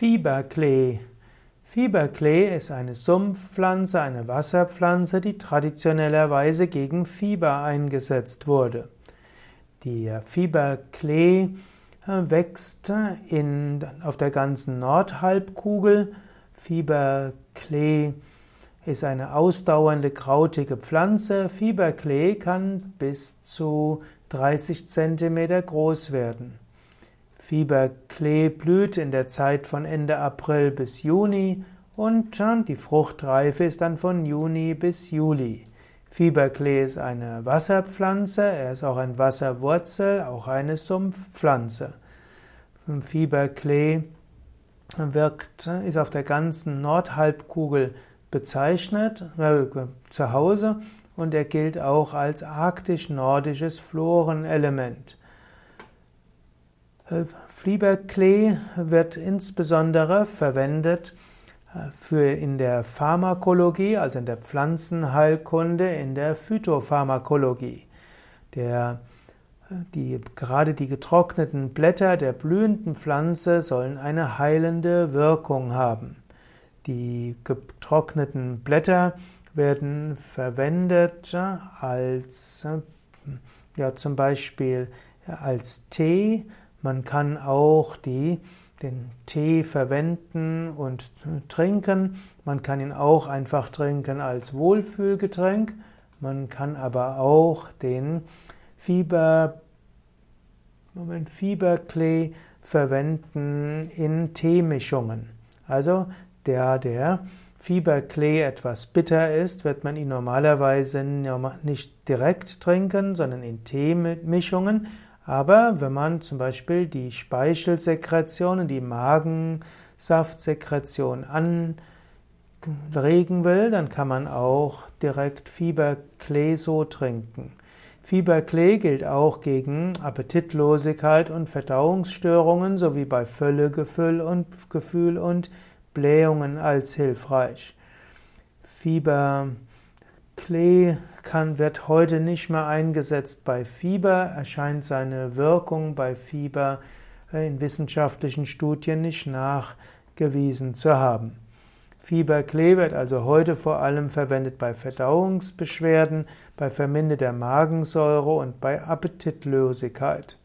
Fieberklee. Fieberklee ist eine Sumpfpflanze, eine Wasserpflanze, die traditionellerweise gegen Fieber eingesetzt wurde. Der Fieberklee äh, wächst in, auf der ganzen Nordhalbkugel. Fieberklee ist eine ausdauernde krautige Pflanze. Fieberklee kann bis zu 30 cm groß werden. Fieberklee blüht in der Zeit von Ende April bis Juni und die Fruchtreife ist dann von Juni bis Juli. Fieberklee ist eine Wasserpflanze, er ist auch ein Wasserwurzel, auch eine Sumpfpflanze. Fieberklee wirkt, ist auf der ganzen Nordhalbkugel bezeichnet, äh, zu Hause, und er gilt auch als arktisch-nordisches Florenelement. Fieberklee wird insbesondere verwendet äh, für in der Pharmakologie, also in der Pflanzenheilkunde, in der Phytopharmakologie. Der, äh, die, gerade die getrockneten Blätter der blühenden Pflanze sollen eine heilende Wirkung haben. Die getrockneten Blätter werden verwendet als ja, zum Beispiel als Tee man kann auch die, den Tee verwenden und trinken. Man kann ihn auch einfach trinken als Wohlfühlgetränk. Man kann aber auch den Fieber, Moment, Fieberklee verwenden in Teemischungen. Also der, der Fieberklee etwas bitter ist, wird man ihn normalerweise nicht direkt trinken, sondern in Teemischungen. Aber wenn man zum Beispiel die Speichelsekretion und die Magensaftsekretion anregen will, dann kann man auch direkt Fieberklee so trinken. Fieberklee gilt auch gegen Appetitlosigkeit und Verdauungsstörungen sowie bei Völlegefühl und Gefühl und Blähungen als hilfreich. Fieberklee kann, wird heute nicht mehr eingesetzt bei Fieber, erscheint seine Wirkung bei Fieber in wissenschaftlichen Studien nicht nachgewiesen zu haben. Fieberklee wird also heute vor allem verwendet bei Verdauungsbeschwerden, bei verminderter Magensäure und bei Appetitlosigkeit.